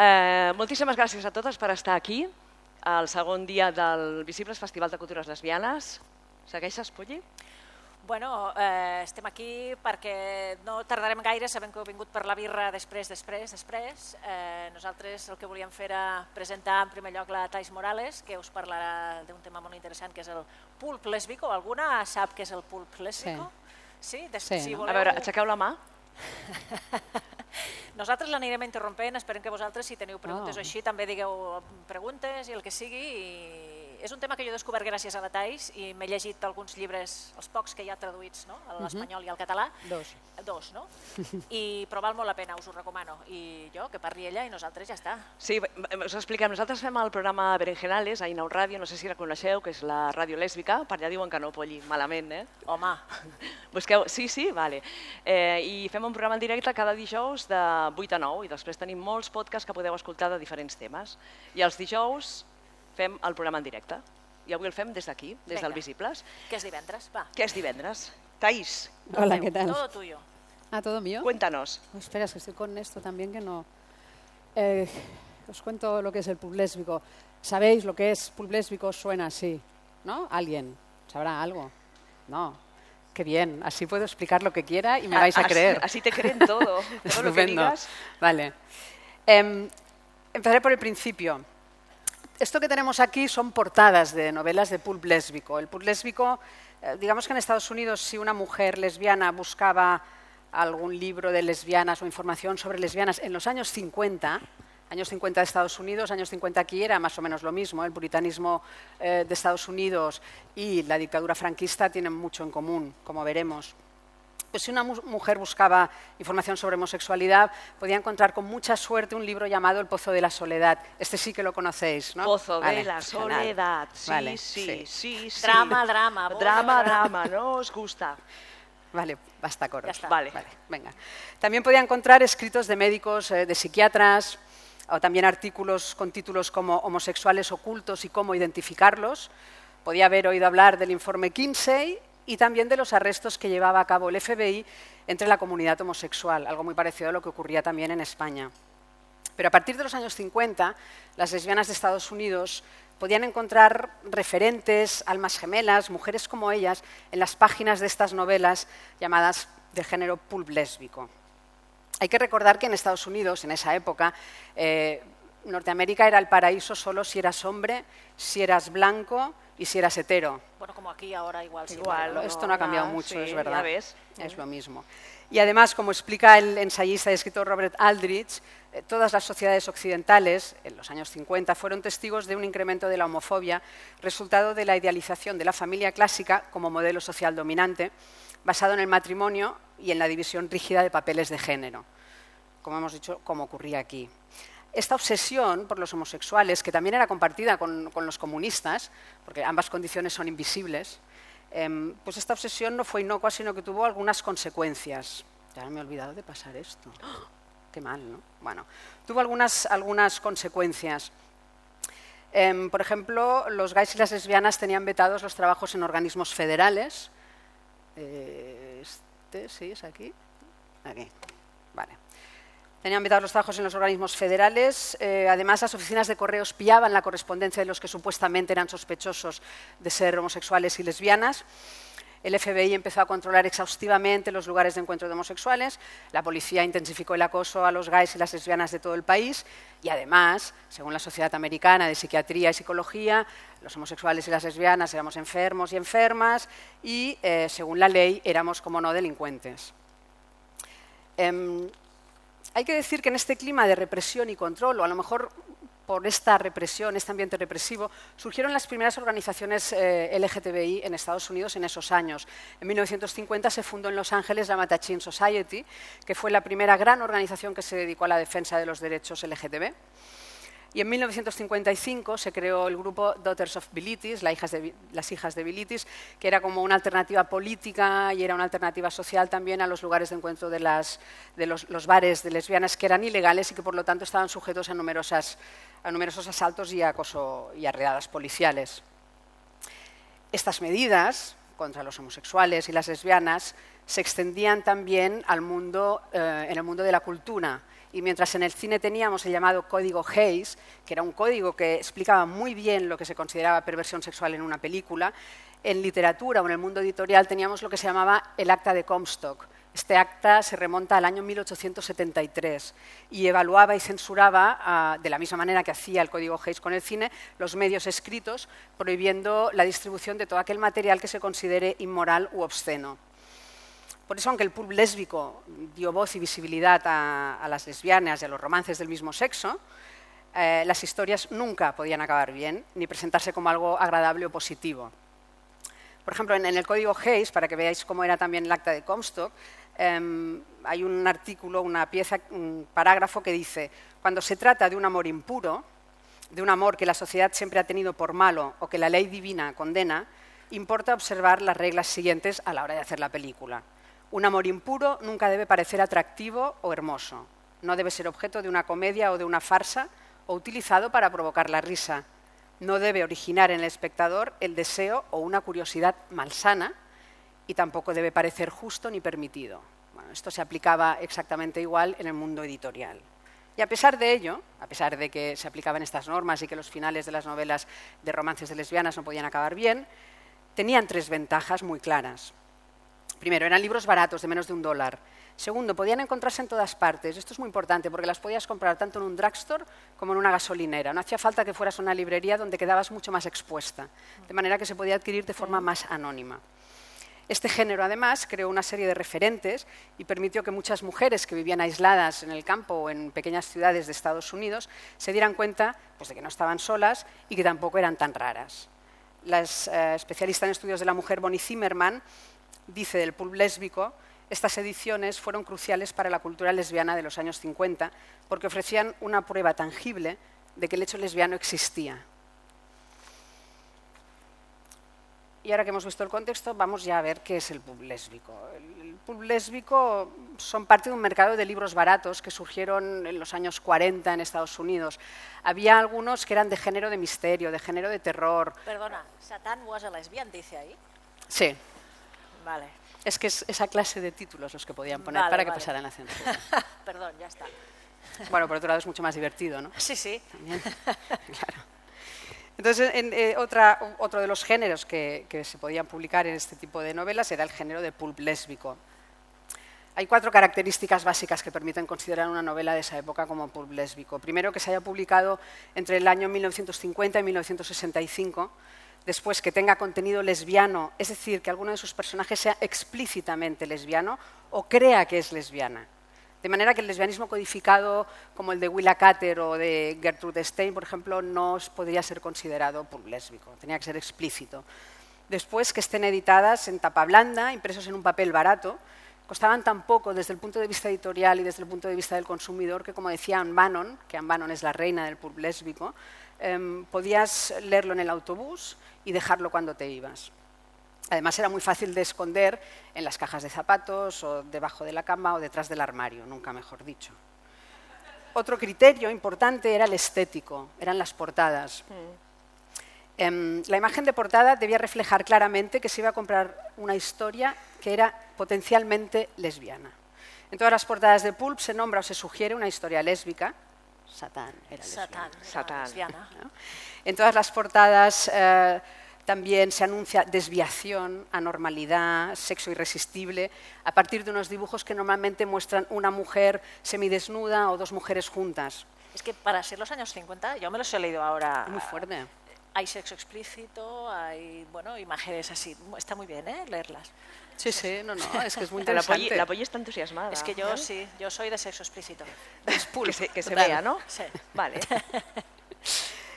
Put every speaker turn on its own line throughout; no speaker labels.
Eh, moltíssimes gràcies a totes per estar aquí, al segon dia del Visibles Festival de Cultures Lesbianes. Segueixes, Pulli?
Bueno, eh, estem aquí perquè no tardarem gaire, sabem que heu vingut per la birra després, després, després. Eh, nosaltres el que volíem fer era presentar en primer lloc la Thais Morales, que us parlarà d'un tema molt interessant, que és el pulp lèsbico. Alguna sap què és el pulp lèsbico?
Sí.
Sí? Des,
Sí,
si voleu...
A veure, aixequeu la mà.
Nosaltres l'anirem interrompent, esperem que vosaltres, si teniu preguntes
Oh.
o així, també digueu preguntes i el que sigui. I és un tema que jo he descobert gràcies a la Thais i m'he llegit alguns llibres, els pocs que hi ha traduïts no? a l'espanyol i al català.
Dos.
Dos, no? I, però val molt la pena, us ho recomano. I jo, que parli ella i nosaltres ja està.
Sí, us expliquem. Nosaltres fem el programa Berenjenales a Inau Ràdio, no sé si la coneixeu, que és la ràdio lèsbica. Per allà diuen que no, Polly, malament, eh?
Home,
Busqueu... Sí, sí, vale. Eh, I fem un programa en directe cada dijous de 8 a 9 i després tenim molts podcasts que podeu escoltar de diferents temes. I els dijous fem el programa en directe. I avui el fem des d'aquí, des
Vinga.
del Visibles,
que és divendres, va.
que és divendres. Taís,
Hola, ¿qué tal?
Todo tuyo.
Ah, ¿todo mío?
cuéntanos.
Oh, espera, es que estoy con esto también que no... Eh, os cuento lo que es el pub lésbico. ¿Sabéis lo que es pub lésbico? Suena así, ¿no? ¿Alguien? ¿Sabrá algo? No. Qué bien, así puedo explicar lo que quiera y me vais a
Así-
creer.
Así te creen todo. Todo lo que
Estupendo.
digas.
Vale. Em, empezaré por el principio. Esto que tenemos aquí son portadas de novelas de pulp lésbico. El pulp lésbico, eh, digamos que en Estados Unidos, si una mujer lesbiana buscaba algún libro de lesbianas o información sobre lesbianas en los años 50, años 50 de Estados Unidos, años 50 aquí era más o menos lo mismo. El puritanismo eh, de Estados Unidos y la dictadura franquista tienen mucho en común, como veremos. Pues si una mu- mujer buscaba información sobre homosexualidad, podía encontrar con mucha suerte un libro llamado El Pozo de la Soledad. Este sí que lo conocéis, ¿no?
Pozo
Vale,
de la
genial.
soledad. Sí,
Vale,
sí, sí, sí.
Drama, drama,
Drama,
drama.
¿no os gusta?
Vale, basta coros.
Ya está.
Vale.
Vale, venga. También podía encontrar escritos de médicos, eh, de psiquiatras, o también artículos con títulos como Homosexuales ocultos y cómo identificarlos. Podía haber oído hablar del informe Kinsey y también de los arrestos que llevaba a cabo el FBI entre la comunidad homosexual, algo muy parecido a lo que ocurría también en España. Pero a partir de los años 50, las lesbianas de Estados Unidos podían encontrar referentes, almas gemelas, mujeres como ellas, en las páginas de estas novelas llamadas del género pulp lésbico. Hay que recordar que en Estados Unidos, en esa época, eh, Norteamérica era el paraíso solo si eras hombre, si eras blanco y si eras hetero.
Bueno, como aquí ahora igual. sí,
Igual,
Esto no ha cambiado
nada,
mucho,
sí,
es
ya
verdad.
ves.
Es lo mismo. Y además, como explica el ensayista y escritor Robert Aldrich, eh, todas las sociedades occidentales, en los años 50, fueron testigos de un incremento de la homofobia, resultado de la idealización de la familia clásica como modelo social dominante, basado en el matrimonio y en la división rígida de papeles de género, como hemos dicho, como ocurría aquí. Esta obsesión por los homosexuales, que también era compartida con, los comunistas, porque ambas condiciones son invisibles, em, pues esta obsesión no fue inocua, sino que tuvo algunas consecuencias. Ya me he olvidado de pasar esto. Qué mal, ¿no? Bueno, tuvo algunas, algunas consecuencias. Em, por ejemplo, los gays y las lesbianas tenían vetados los trabajos en organismos federales. Eh, este, sí, es aquí. Aquí, vale. Tenían vetados los trabajos en los organismos federales. eh, además, las oficinas de correos pillaban la correspondencia de los que supuestamente eran sospechosos de ser homosexuales y lesbianas. El FBI empezó a controlar exhaustivamente los lugares de encuentro de homosexuales. La policía intensificó el acoso a los gays y las lesbianas de todo el país. Y además, según la Sociedad Americana de Psiquiatría y Psicología, los homosexuales y las lesbianas éramos enfermos y enfermas. Y, eh, según la ley, éramos, como no, delincuentes. Em, hay que decir que en este clima de represión y control, o a lo mejor por esta represión, este ambiente represivo, surgieron las primeras organizaciones eh, LGTBI en Estados Unidos en esos años. En 1950 se fundó en Los Ángeles la Matachine Society, que fue la primera gran organización que se dedicó a la defensa de los derechos LGTB. Y en 1955 se creó el grupo Daughters of Bilitis, las hijas de Bilitis, que era como una alternativa política y era una alternativa social también a los lugares de encuentro de, los, bares de lesbianas que eran ilegales y que por lo tanto estaban sujetos a, numerosos asaltos y acoso y a redadas policiales. Estas medidas contra los homosexuales y las lesbianas se extendían también al mundo, eh, en el mundo de la cultura Y mientras en el cine teníamos el llamado código Hayes, que era un código que explicaba muy bien lo que se consideraba perversión sexual en una película, en literatura o en el mundo editorial teníamos lo que se llamaba el acta de Comstock. Este acta se remonta al año 1873 y evaluaba y censuraba, ah, de la misma manera que hacía el Código Hayes con el cine, los medios escritos, prohibiendo la distribución de todo aquel material que se considere inmoral u obsceno. Por eso, aunque el pulp lésbico dio voz y visibilidad a, las lesbianas y a los romances del mismo sexo, eh, las historias nunca podían acabar bien ni presentarse como algo agradable o positivo. Por ejemplo, en, el código Hayes, para que veáis cómo era también el acta de Comstock, em, hay un artículo, una pieza, un parágrafo que dice, cuando se trata de un amor impuro, de un amor que la sociedad siempre ha tenido por malo o que la ley divina condena, importa observar las reglas siguientes a la hora de hacer la película. Un amor impuro nunca debe parecer atractivo o hermoso. No debe ser objeto de una comedia o de una farsa o utilizado para provocar la risa. No debe originar en el espectador el deseo o una curiosidad malsana y tampoco debe parecer justo ni permitido. esto se aplicaba exactamente igual en el mundo editorial. Y a pesar de ello, a pesar de que se aplicaban estas normas y que los finales de las novelas de romances de lesbianas no podían acabar bien, tenían tres ventajas muy claras. Primero, eran libros baratos, de menos de un dólar. Segundo, podían encontrarse en todas partes. Esto es muy importante porque las podías comprar tanto en un drugstore como en una gasolinera. No hacía falta que fueras a una librería donde quedabas mucho más expuesta, de manera que se podía adquirir de forma más anónima. Este género, además, creó una serie de referentes y permitió que muchas mujeres que vivían aisladas en el campo o en pequeñas ciudades de Estados Unidos se dieran cuenta pues, de que no estaban solas y que tampoco eran tan raras. La eh, especialista en estudios de la mujer Bonnie Zimmerman dice del pulp lésbico, estas ediciones fueron cruciales para la cultura lesbiana de los años 50 porque ofrecían una prueba tangible de que el hecho lesbiano existía. Y ahora que hemos visto el contexto, vamos ya a ver qué es el pulp lésbico. El pulp lésbico son parte de un mercado de libros baratos que surgieron en los años 40 en Estados Unidos. Había algunos que eran de género de misterio, de género de terror.
Perdona, ¿Satán was a lesbian, dice ahí?
Sí.
Vale.
Es que es esa clase de títulos los que podían poner para que pasaran la censura.
Perdón, ya está.
Bueno, por otro lado es mucho más divertido, ¿no?
Sí, sí.
claro. Entonces, en, eh, otra, otro de los géneros que, que, se podían publicar en este tipo de novelas era el género de pulp lésbico. Hay cuatro características básicas que permiten considerar una novela de esa época como pulp lésbico. Primero, que se haya publicado entre el año 1950 y 1965 después que tenga contenido lesbiano, es decir, que alguno de sus personajes sea explícitamente lesbiano o crea que es lesbiana. De manera que el lesbianismo codificado, como el de Willa Cather o de Gertrude Stein, por ejemplo, no podría ser considerado por lésbico, tenía que ser explícito. Después, que estén editadas en tapa blanda, impresos en un papel barato, costaban tan poco desde el punto de vista editorial y desde el punto de vista del consumidor que, como decía Anne Bannon, que Anne Bannon es la reina del pulp lésbico, em, podías leerlo en el autobús y dejarlo cuando te ibas. Además era muy fácil de esconder en las cajas de zapatos o debajo de la cama o detrás del armario, nunca mejor dicho. Otro criterio importante era el estético, eran las portadas. Mm. Em, la imagen de portada debía reflejar claramente que se iba a comprar una historia que era potencialmente lesbiana. En todas las portadas de Pulp se nombra o se sugiere una historia lésbica. Satán era lesbiana.
Satán,
En todas las portadas eh, también se anuncia desviación, anormalidad, sexo irresistible, a partir de unos dibujos que normalmente muestran una mujer semidesnuda o dos mujeres juntas.
Es que para ser los años 50, yo me los he leído ahora.
Muy fuerte.
Hay sexo explícito, hay bueno, imágenes así. Está muy bien ¿eh? leerlas.
Sí, sí, no, no, es que es muy interesante.
La Polly, está entusiasmada.
Es que yo sí, yo soy de sexo explícito.
que se, que se vea, ¿no?
Sí.
Vale.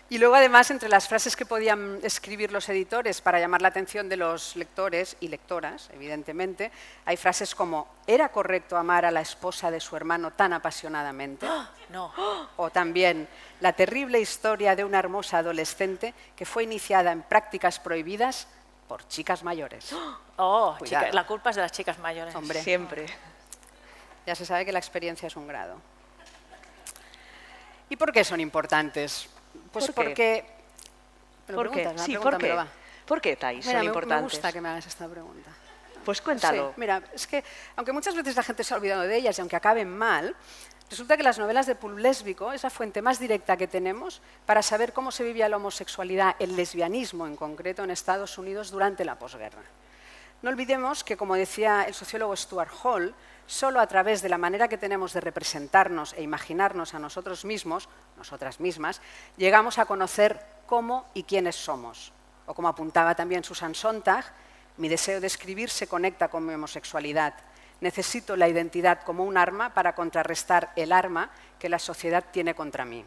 Y luego, además, entre las frases que podían escribir los editores para llamar la atención de los lectores y lectoras, evidentemente, hay frases como ¿era correcto amar a la esposa de su hermano tan apasionadamente?
No.
O también la terrible historia de una hermosa adolescente que fue iniciada en prácticas prohibidas por chicas mayores.
Oh, la culpa es de las chicas mayores.
Hombre.
Siempre.
Ya se sabe que la experiencia es un grado. ¿Y por qué son importantes? Pues
¿Por
porque...
¿Por qué? Sí, ¿por qué? ¿Por qué, Thais, son
me,
importantes?
Me gusta que me hagas esta pregunta.
Pues cuéntalo.
Sí, mira, es que aunque muchas veces la gente se ha olvidado de ellas y aunque acaben mal, resulta que las novelas de pulp lésbico es la fuente más directa que tenemos para saber cómo se vivía la homosexualidad, el lesbianismo en concreto, en Estados Unidos durante la posguerra. No olvidemos que, como decía el sociólogo Stuart Hall, solo a través de la manera que tenemos de representarnos e imaginarnos a nosotros mismos, nosotras mismas, llegamos a conocer cómo y quiénes somos. O como apuntaba también Susan Sontag, mi deseo de escribir se conecta con mi homosexualidad. Necesito la identidad como un arma para contrarrestar el arma que la sociedad tiene contra mí.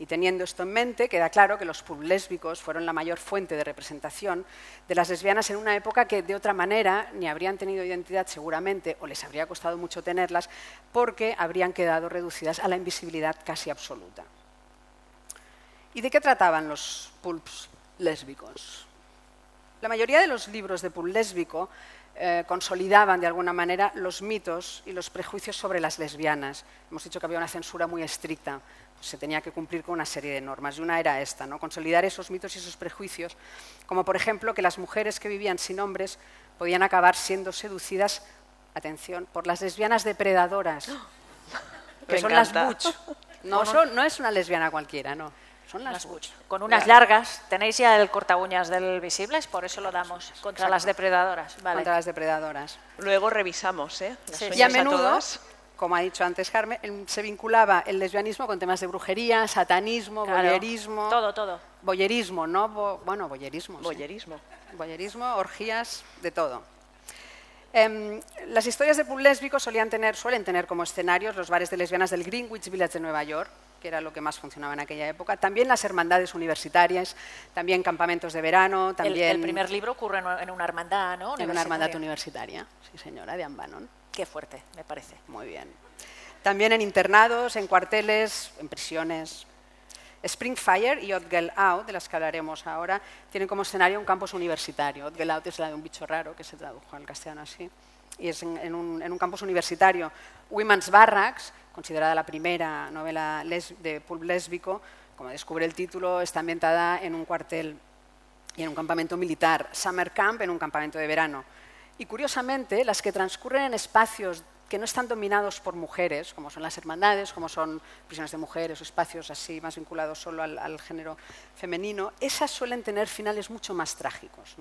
Y teniendo esto en mente, queda claro que los pub lésbicos fueron la mayor fuente de representación de las lesbianas en una época que de otra manera ni habrían tenido identidad seguramente o les habría costado mucho tenerlas porque habrían quedado reducidas a la invisibilidad casi absoluta. ¿Y de qué trataban los pulps lésbicos? La mayoría de los libros de pulp lésbico eh, consolidaban de alguna manera los mitos y los prejuicios sobre las lesbianas. Hemos dicho que había una censura muy estricta, se tenía que cumplir con una serie de normas y una era esta, ¿no? consolidar esos mitos y esos prejuicios, como por ejemplo que las mujeres que vivían sin hombres podían acabar siendo seducidas, atención, por las lesbianas depredadoras, que son las butch. No, no es una lesbiana cualquiera, no. Son las,
Con unas largas. Tenéis ya el corta uñas del Visibles, por eso lo damos. Contra las depredadoras.
Vale. Contra las depredadoras.
Luego revisamos, ¿eh?
y a menudo, como ha dicho antes Carmen, se vinculaba el lesbianismo con temas de brujería, satanismo, boyerismo.
Todo, todo.
Boyerismo, ¿no? bueno, boyerismo.
Boyerismo.
Boyerismo, orgías, de todo. Em, las historias de pub lésbico solían tener, suelen tener como escenarios los bares de lesbianas del Greenwich Village de Nueva York, que era lo que más funcionaba en aquella época. También las hermandades universitarias, también campamentos de verano. También
el, primer libro ocurre en una hermandad, ¿no?
En una hermandad universitaria, sí señora, de Ambanon.
Qué fuerte, me parece.
Muy bien. También en internados, en cuarteles, en prisiones. Springfire y Otgel Out, de las que hablaremos ahora, tienen como escenario un campus universitario. Otgel Out es la de un bicho raro, que se tradujo al castellano así. Y es en, un, en un campus universitario. Women's Barracks, considerada la primera novela de pulp lésbico, como descubre el título, está ambientada en un cuartel y en un campamento militar, Summer Camp en un campamento de verano. Y curiosamente, las que transcurren en espacios que no están dominados por mujeres, como son las hermandades, como son prisiones de mujeres o espacios así más vinculados solo al, género femenino, esas suelen tener finales mucho más trágicos.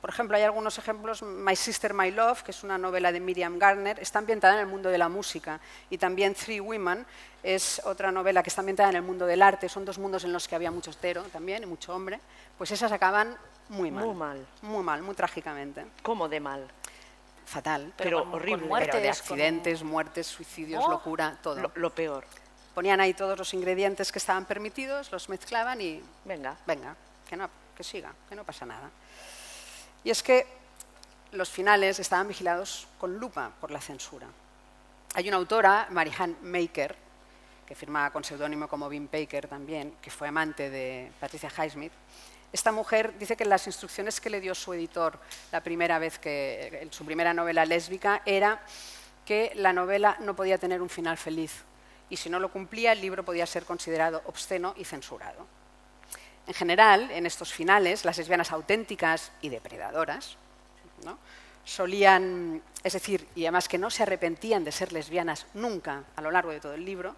Por ejemplo, hay algunos ejemplos, My Sister, My Love, que es una novela de Miriam Garner, está ambientada en el mundo de la música, y también Three Women es otra novela que está ambientada en el mundo del arte, son dos mundos en los que había mucho estero también y mucho hombre, pues esas acaban muy mal.
Muy mal.
Muy mal, muy trágicamente.
¿Cómo de mal?
Fatal.
Pero, horrible.
pero de accidentes, muertes, suicidios, oh, locura, todo.
Lo, peor.
Ponían ahí todos los ingredientes que estaban permitidos, los mezclaban y...
Venga.
Venga, que, no, que siga, que no pasa nada. Y es que los finales estaban vigilados con lupa por la censura. Hay una autora, Marianne Maker, que firma con seudónimo como Wim Baker también, que fue amante de Patricia Highsmith, esta mujer dice que las instrucciones que le dio su editor la primera vez que en su primera novela lésbica era que la novela no podía tener un final feliz y si no lo cumplía el libro podía ser considerado obsceno y censurado. En general, en estos finales, las lesbianas auténticas y depredadoras solían, es decir, y además que no se arrepentían de ser lesbianas nunca a lo largo de todo el libro,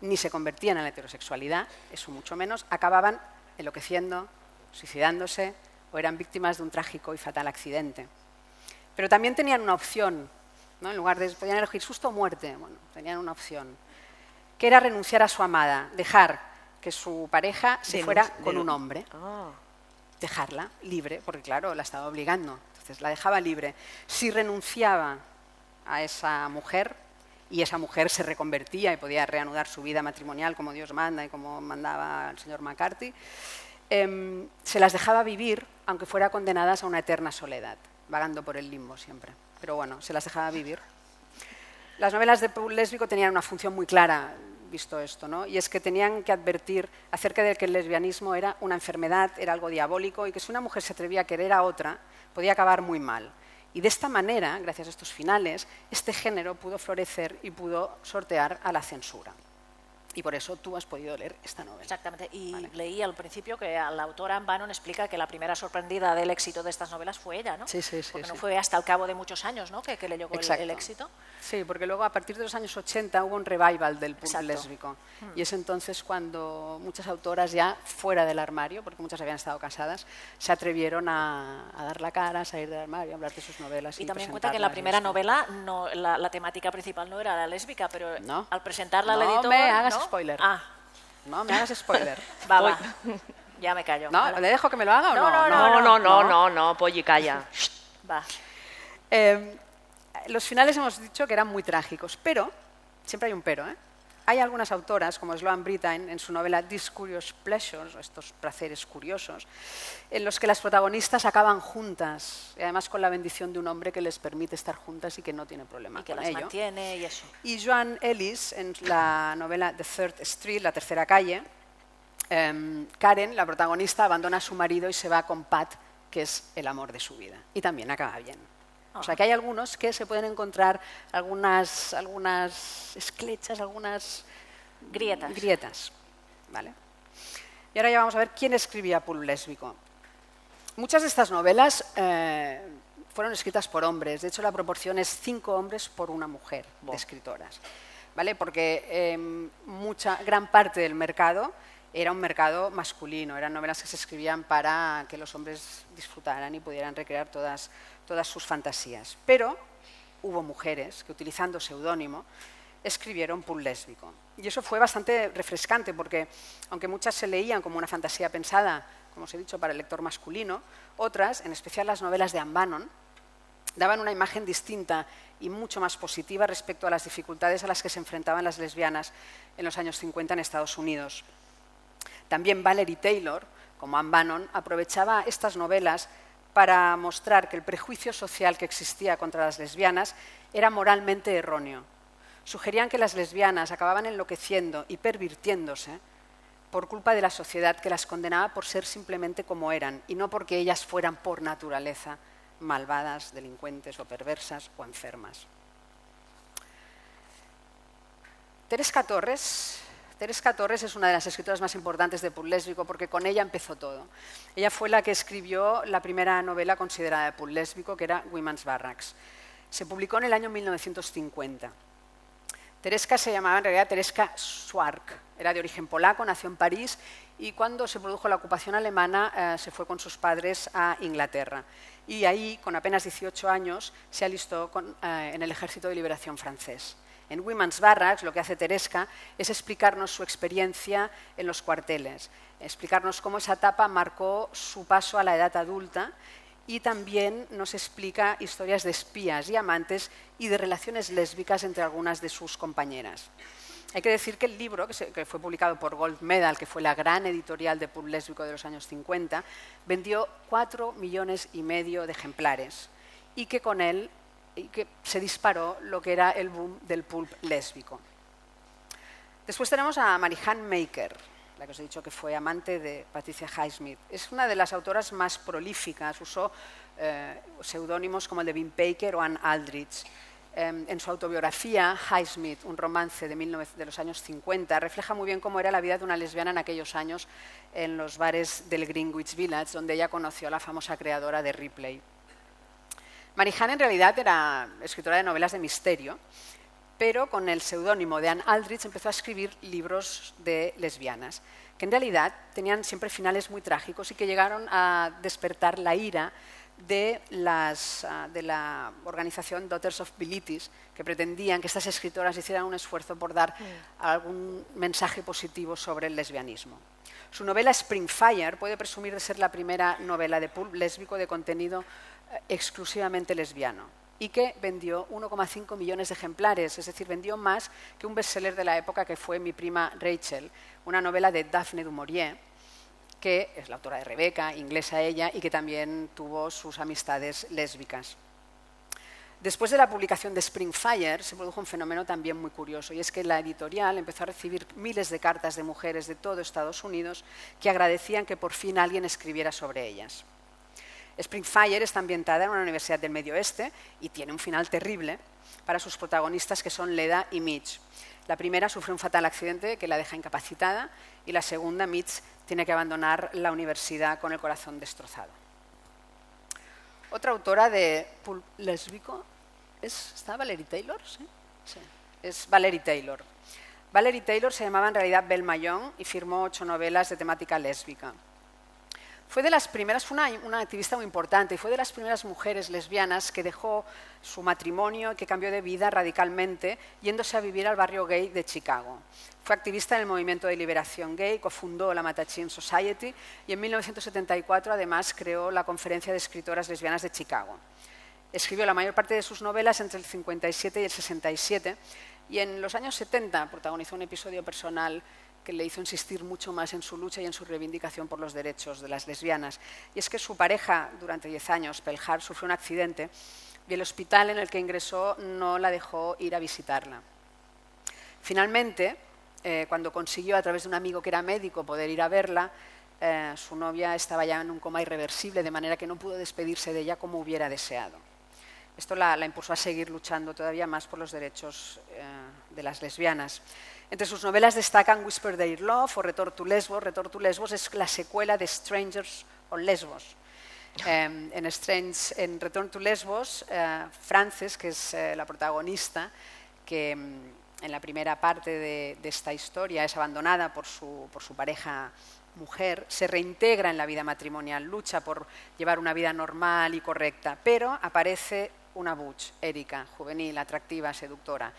ni se convertían en la heterosexualidad, eso mucho menos, acababan enloqueciendo, suicidándose o eran víctimas de un trágico y fatal accidente. Pero también tenían una opción, ¿no? en lugar de podían elegir susto o muerte, bueno, tenían una opción, que era renunciar a su amada, dejar que su pareja se fuera con un hombre, ah. dejarla libre, porque claro, la estaba obligando, entonces la dejaba libre. Si renunciaba a esa mujer y esa mujer se reconvertía y podía reanudar su vida matrimonial como Dios manda y como mandaba el señor McCarthy, Em, se las dejaba vivir, aunque fuera condenadas a una eterna soledad, vagando por el limbo siempre. Pero bueno, se las dejaba vivir. Las novelas de Paul lésbico tenían una función muy clara, visto esto, ¿no? y es que tenían que advertir acerca de que el lesbianismo era una enfermedad, era algo diabólico, y que si una mujer se atrevía a querer a otra, podía acabar muy mal. Y de esta manera, gracias a estos finales, este género pudo florecer y pudo sortear a la censura. Y por eso tú has podido leer esta novela.
Exactamente, y leí al principio que la autora Ann Bannon explica que la primera sorprendida del éxito de estas novelas fue ella, ¿no?
Sí, sí, sí.
Porque
sí.
no fue hasta el cabo de muchos años ¿no? que, que le llegó el, éxito.
Sí, porque luego a partir de los años 80 hubo un revival del pulp lésbico. Y es entonces cuando muchas autoras ya fuera del armario, porque muchas habían estado casadas, se atrevieron a, a dar la cara, a salir del armario, a hablar de sus novelas.
Y
Y,
también cuenta que en la primera novela no, la, la temática principal no era la lésbica, pero
No.
al presentarla al
No
editor...
me hagas spoiler.
Ah,
No me hagas spoiler.
va, va. ya me callo.
¿No?
Vale.
¿Le dejo que me lo haga o no?
No, no,
No, no, no, no, no, Polly, calla.
Va.
Eh, los finales hemos dicho que eran muy trágicos, pero, siempre hay un pero, ¿eh? Hay algunas autoras, como Sloan Brittain, en su novela These Curious Pleasures, estos placeres curiosos, en los que las protagonistas acaban juntas, y además con la bendición de un hombre que les permite estar juntas y que no tiene problema
Y que
con
las
ello.
mantiene y eso.
Y Joan Ellis, en la novela The Third Street, La Tercera Calle, em, Karen, la protagonista, abandona a su marido y se va con Pat, que es el amor de su vida. Y también acaba bien. O sea que hay algunos que se pueden encontrar algunas, algunas esclechas, algunas
Grietas.
grietas. ¿vale? Y ahora ya vamos a ver quién escribía Pulp lésbico. Muchas de estas novelas eh, fueron escritas por hombres. De hecho, la proporción es cinco hombres por una mujer de escritoras. ¿Vale? Porque eh, mucha, gran parte del mercado era un mercado masculino. Eran novelas que se escribían para que los hombres disfrutaran y pudieran recrear todas, todas sus fantasías. Pero hubo mujeres que, utilizando seudónimo, escribieron pulp lésbico. Y eso fue bastante refrescante porque, aunque muchas se leían como una fantasía pensada, como os he dicho, para el lector masculino, otras, en especial las novelas de Anne Bannon, daban una imagen distinta y mucho más positiva respecto a las dificultades a las que se enfrentaban las lesbianas en los años 50 en Estados Unidos. También Valerie Taylor, como Anne Bannon, aprovechaba estas novelas para mostrar que el prejuicio social que existía contra las lesbianas era moralmente erróneo. Sugerían que las lesbianas acababan enloqueciendo y pervirtiéndose por culpa de la sociedad que las condenaba por ser simplemente como eran y no porque ellas fueran por naturaleza malvadas, delincuentes o perversas o enfermas. Teresca Torres, Teresca Torres es una de las escritoras más importantes de pulp lésbico porque con ella empezó todo. Ella fue la que escribió la primera novela considerada de lésbico, que era Women's Barracks. Se publicó en el año 1950. Tereska se llamaba en realidad Tereska Swark, era de origen polaco, nació en París y cuando se produjo la ocupación alemana eh, se fue con sus padres a Inglaterra. Y ahí, con apenas 18 años, se alistó eh, en el Ejército de Liberación francés. En Women's Barracks lo que hace Teresca es explicarnos su experiencia en los cuarteles, explicarnos cómo esa etapa marcó su paso a la edad adulta y también nos explica historias de espías y amantes y de relaciones lésbicas entre algunas de sus compañeras. Hay que decir que el libro, que, fue publicado por Gold Medal, que fue la gran editorial de pulp lésbico de los años 50, vendió cuatro millones y medio de ejemplares y que con él y que se disparó lo que era el boom del pulp lésbico. Después tenemos a Marianne Maker, la que os he dicho que fue amante de Patricia Highsmith. Es una de las autoras más prolíficas, usó eh, seudónimos como el de Vin Baker o Anne Aldrich. Eh, en su autobiografía, Highsmith, un romance de, 19, de, los años 50, refleja muy bien cómo era la vida de una lesbiana en aquellos años en los bares del Greenwich Village, donde ella conoció a la famosa creadora de Ripley. Marianne en realidad era escritora de novelas de misterio, pero con el seudónimo de Anne Aldrich empezó a escribir libros de lesbianas, que en realidad tenían siempre finales muy trágicos y que llegaron a despertar la ira de, las, de la organización Daughters of Bilitis, que pretendían que estas escritoras hicieran un esfuerzo por dar algún mensaje positivo sobre el lesbianismo. Su novela Springfire puede presumir de ser la primera novela de pulp lésbico de contenido exclusivamente lesbiano y que vendió 1,5 millones de ejemplares, es decir, vendió más que un bestseller de la época que fue Mi prima Rachel, una novela de Daphne du Maurier, que es la autora de Rebeca, inglesa ella, y que también tuvo sus amistades lésbicas. Después de la publicación de Springfire se produjo un fenómeno también muy curioso, y es que la editorial empezó a recibir miles de cartas de mujeres de todo Estados Unidos que agradecían que por fin alguien escribiera sobre ellas. Springfire está ambientada en una universidad del Medio Oeste y tiene un final terrible para sus protagonistas que son Leda y Mitch. La primera sufre un fatal accidente que la deja incapacitada y la segunda, Mitch, tiene que abandonar la universidad con el corazón destrozado. Otra autora de pulp lésbico es, ¿está Valerie Taylor? ¿Sí? sí. Es Valerie Taylor. Valerie Taylor se llamaba en realidad Belma Young y firmó ocho novelas de temática lésbica. Fue de las primeras, fue una, activista muy importante fue de las primeras mujeres lesbianas que dejó su matrimonio y que cambió de vida radicalmente yéndose a vivir al barrio gay de Chicago. Fue activista en el movimiento de liberación gay, cofundó la Matachin Society y en 1974 además creó la Conferencia de Escritoras Lesbianas de Chicago. Escribió la mayor parte de sus novelas entre el 57 y el 67 y en los años 70 protagonizó un episodio personal que le hizo insistir mucho más en su lucha y en su reivindicación por los derechos de las lesbianas. Y es que su pareja, durante 10 años, Pelhar, sufrió un accidente y el hospital en el que ingresó no la dejó ir a visitarla. Finalmente, eh, cuando consiguió, a través de un amigo que era médico, poder ir a verla, eh, su novia estaba ya en un coma irreversible, de manera que no pudo despedirse de ella como hubiera deseado. Esto la, impulsó a seguir luchando todavía más por los derechos eh, de las lesbianas. Entre sus novelas destacan Whisper Their Love o Return to Lesbos. Return to Lesbos es la secuela de Strangers on Lesbos. Em, en, Strange, en Return to Lesbos, eh, Frances, que es eh, la protagonista, que em, en la primera parte de, esta historia es abandonada por su, por su pareja mujer, se reintegra en la vida matrimonial, lucha por llevar una vida normal y correcta, pero aparece una Butch, Erika, juvenil, atractiva, seductora,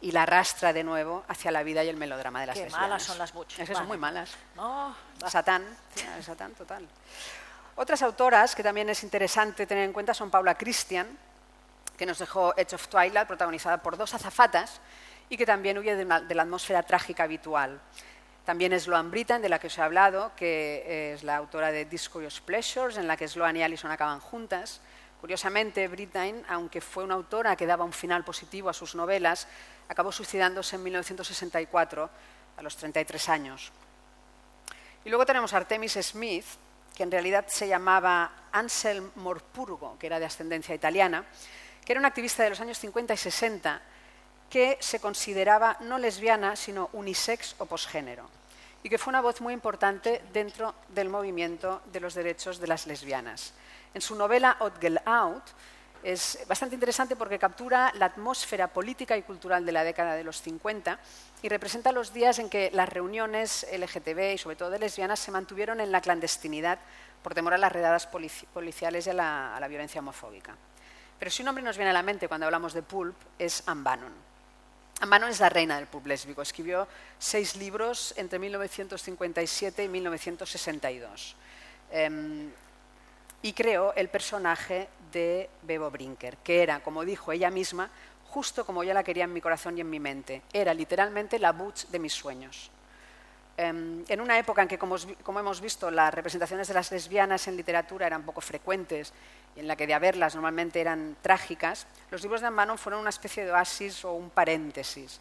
y la arrastra de nuevo hacia la vida y el melodrama de las
Qué malas son las Butch.
Esas son muy malas. Satán, Satán total. Otras autoras que también es interesante tener en cuenta son Paula Christian, que nos dejó Edge of Twilight, protagonizada por dos azafatas, y que también huye de, de la atmósfera trágica habitual. También es Sloan Brittan, de la que os he hablado, que es la autora de Discurious Pleasures, en la que Sloan y Alison acaban juntas. Curiosamente, Brittain, aunque fue una autora que daba un final positivo a sus novelas, acabó suicidándose en 1964 a los 33 años. Y luego tenemos a Artemis Smith, que en realidad se llamaba Ansel Morpurgo, que era de ascendencia italiana, que era una activista de los años 50 y 60 que se consideraba no lesbiana, sino unisex o posgénero, y que fue una voz muy importante dentro del movimiento de los derechos de las lesbianas. En su novela Girl Out es bastante interesante porque captura la atmósfera política y cultural de la década de los 50 y representa los días en que las reuniones LGTB y sobre todo de lesbianas se mantuvieron en la clandestinidad por temor a las redadas policiales y a la, violencia homofóbica. Pero si un nombre nos viene a la mente cuando hablamos de pulp es Ann Bannon. Bannon es la reina del pulp lésbico. Escribió seis libros entre 1957 y 1962 y creó el personaje de Bebo Brinker, que era, como dijo ella misma, justo como yo la quería en mi corazón y en mi mente. Era literalmente la Butch de mis sueños. Em, en una época en que, como, hemos visto, las representaciones de las lesbianas en literatura eran poco frecuentes y en la que de haberlas normalmente eran trágicas, los libros de Ammanon fueron una especie de oasis o un paréntesis.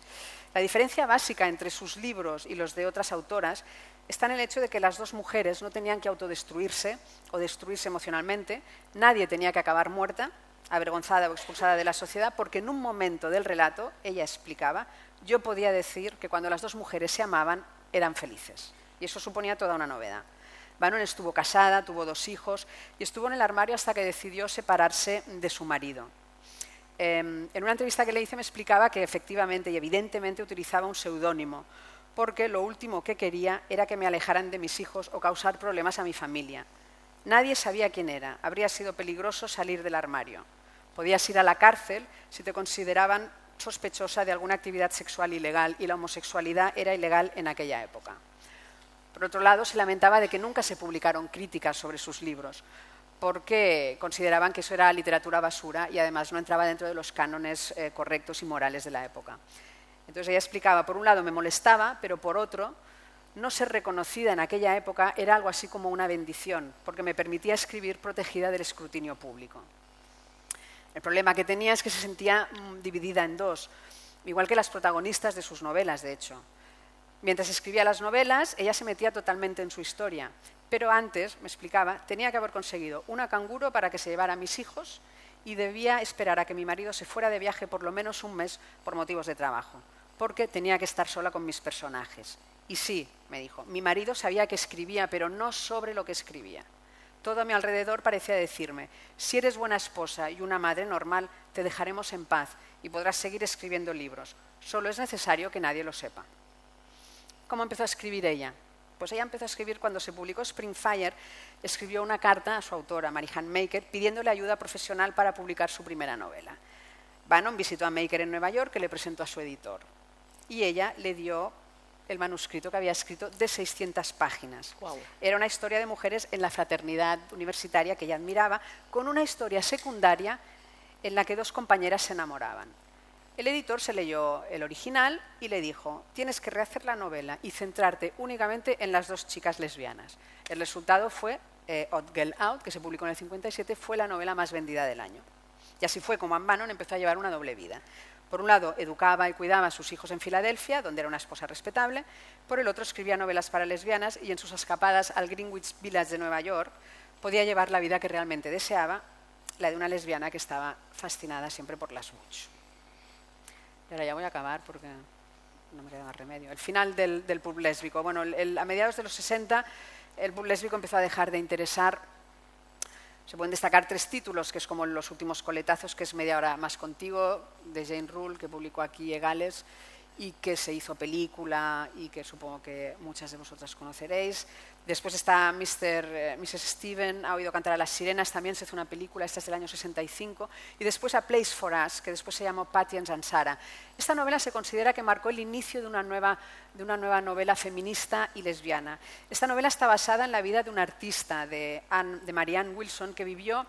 La diferencia básica entre sus libros y los de otras autoras está en el hecho de que las dos mujeres no tenían que autodestruirse o destruirse emocionalmente, nadie tenía que acabar muerta, avergonzada o expulsada de la sociedad, porque en un momento del relato, ella explicaba, yo podía decir que cuando las dos mujeres se amaban, eran felices. Y eso suponía toda una novedad. Bannon estuvo casada, tuvo dos hijos y estuvo en el armario hasta que decidió separarse de su marido. Em, en una entrevista que le hice me explicaba que efectivamente y evidentemente utilizaba un seudónimo, porque lo último que quería era que me alejaran de mis hijos o causar problemas a mi familia. Nadie sabía quién era. Habría sido peligroso salir del armario. Podías ir a la cárcel si te consideraban sospechosa de alguna actividad sexual ilegal y la homosexualidad era ilegal en aquella época. Por otro lado, se lamentaba de que nunca se publicaron críticas sobre sus libros, porque consideraban que eso era literatura basura y además no entraba dentro de los cánones eh, correctos y morales de la época. Entonces ella explicaba, por un lado me molestaba, pero por otro, no ser reconocida en aquella época era algo así como una bendición, porque me permitía escribir protegida del escrutinio público. El problema que tenía es que se sentía mm, dividida en dos, igual que las protagonistas de sus novelas, de hecho. Mientras escribía las novelas, ella se metía totalmente en su historia, pero antes, me explicaba, tenía que haber conseguido una canguro para que se llevara a mis hijos y debía esperar a que mi marido se fuera de viaje por lo menos un mes por motivos de trabajo. porque tenía que estar sola con mis personajes. Y sí, me dijo, mi marido sabía que escribía, pero no sobre lo que escribía. Todo a mi alrededor parecía decirme, si eres buena esposa y una madre normal, te dejaremos en paz y podrás seguir escribiendo libros. Solo es necesario que nadie lo sepa. ¿Cómo empezó a escribir ella? Pues ella empezó a escribir cuando se publicó Springfire, escribió una carta a su autora, Marihan Maker, pidiéndole ayuda profesional para publicar su primera novela. Bannon visitó a Maker en Nueva York, que le presentó a su editor. Y ella le dio el manuscrito que había escrito de 600 páginas. Era una historia de mujeres en la fraternidad universitaria que ella admiraba, con una historia secundaria en la que dos compañeras se enamoraban. El editor se leyó el original y le dijo, tienes que rehacer la novela y centrarte únicamente en las dos chicas lesbianas. El resultado fue eh, Odd Girl Out, que se publicó en el 57, fue la novela más vendida del año. Y así fue como Anne Bannon empezó a llevar una doble vida. Por un lado, educaba y cuidaba a sus hijos en Filadelfia, donde era una esposa respetable. Por el otro, escribía novelas para lesbianas y en sus escapadas al Greenwich Village de Nueva York podía llevar la vida que realmente deseaba, la de una lesbiana que estaba fascinada siempre por las Butch. Y ahora ya voy a acabar porque no me queda más remedio. El final del, pub lésbico. Bueno, a mediados de los 60 el pub lésbico empezó a dejar de interesar. Se pueden destacar tres títulos, que es como los últimos coletazos, que es Media hora más contigo, de Jane Rule, que publicó aquí Egales, y que se hizo película y que supongo que muchas de vosotras conoceréis. Después está Mr., Mrs. Steven, ha oído cantar a las sirenas, también se hizo una película, esta es del año 65. Y después a Place for Us, que después se llamó Patty and Sara. Esta novela se considera que marcó el inicio de una, nueva, de una nueva novela feminista y lesbiana. Esta novela está basada en la vida de una artista, de, de Marianne Wilson, que vivió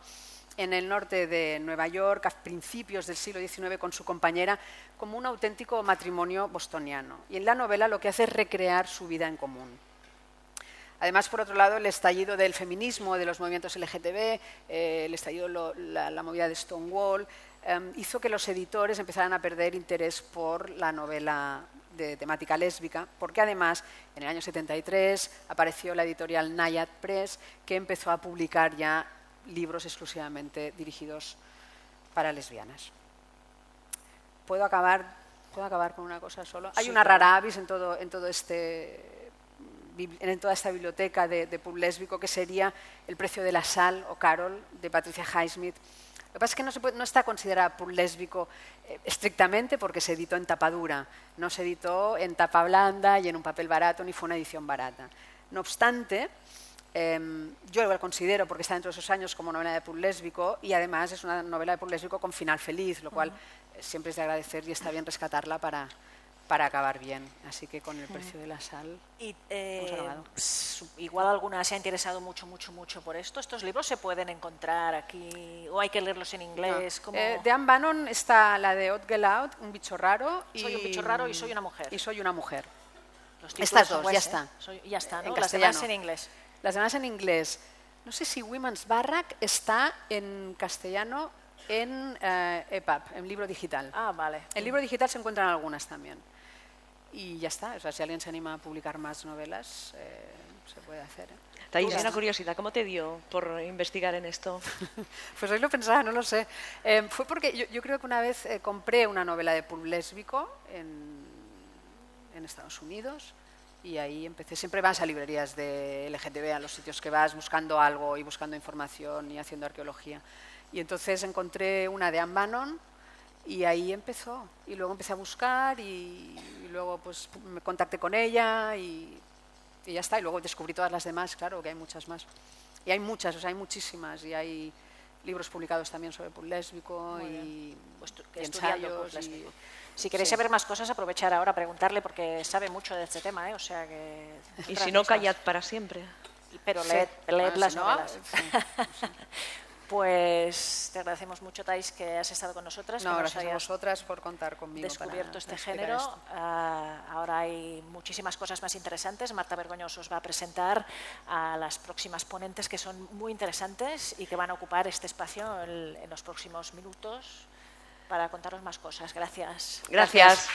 en el norte de Nueva York a principios del siglo XIX con su compañera como un auténtico matrimonio bostoniano. Y en la novela lo que hace es recrear su vida en común. Además, por otro lado, el estallido del feminismo, de los movimientos LGTB, eh, el estallido, la, la, movida de Stonewall, em, hizo que los editores empezaran a perder interés por la novela de temática lésbica, porque además en el año 73 apareció la editorial Nayad Press, que empezó a publicar ya libros exclusivamente dirigidos para lesbianas. ¿Puedo acabar, ¿puedo acabar con una cosa solo? Hay una rara avis en todo, en todo este en toda esta biblioteca de, de pub lésbico, que sería El precio de la sal o Carol, de Patricia Highsmith. Lo que pasa es que no, se no está considerada pub lésbico eh, estrictamente porque se editó en tapa dura, no se editó en tapa blanda y en un papel barato, ni fue una edición barata. No obstante, em, yo lo considero, porque está dentro de esos años, como novela de pub lésbico y además es una novela de pub lésbico con final feliz, lo cual siempre es de agradecer y está bien rescatarla para, para acabar bien. Así que con el precio de la sal.
Y, eh, igual alguna se ha interesado mucho, mucho, mucho por esto. ¿Estos libros se pueden encontrar aquí o hay que leerlos en inglés?
Eh, de Anne Bannon está la de Out Get Out, Un bicho raro.
Soy un bicho raro y soy una mujer.
Y soy una mujer. Estas dos, ya está.
ya está, ¿no? Las demás en inglés.
Las demás en inglés. No sé si Women's Barrack está en castellano en eh, EPUB, en libro digital.
Ah, vale.
En libro digital se encuentran algunas también y ya está. O sea, si alguien se anima a publicar más novelas, eh, se puede hacer. ¿eh?
Thais, una curiosidad, ¿cómo te dio por investigar en esto?
pues hoy lo pensaba, no lo sé. Eh, fue porque yo, creo que una vez eh, compré una novela de pulp lésbico en, en Estados Unidos y ahí empecé. Siempre vas a librerías de LGTB, a los sitios que vas buscando algo y buscando información y haciendo arqueología. Y entonces encontré una de Anne Bannon, y ahí empezó. Y luego empecé a buscar y, luego pues me contacté con ella y, ya está. Y luego descubrí todas las demás, claro, que hay muchas más. Y hay muchas, o sea, hay muchísimas. Y hay libros publicados también sobre pul lésbico y,
pues, ensayos. Si queréis saber más cosas, aprovechar ahora a preguntarle porque sabe mucho de este tema, ¿eh? O sea que...
Y si no, callad para siempre.
Pero leed, leed ah, las novelas. Pues te agradecemos mucho, Thais, que has estado con nosotras.
No, gracias a vosotras por contar conmigo.
Descubierto este género. Ah, ahora hay muchísimas cosas más interesantes. Marta Vergoños os va a presentar a las próximas ponentes que son muy interesantes y que van a ocupar este espacio en, los próximos minutos para contaros más cosas. Gracias.
Gracias.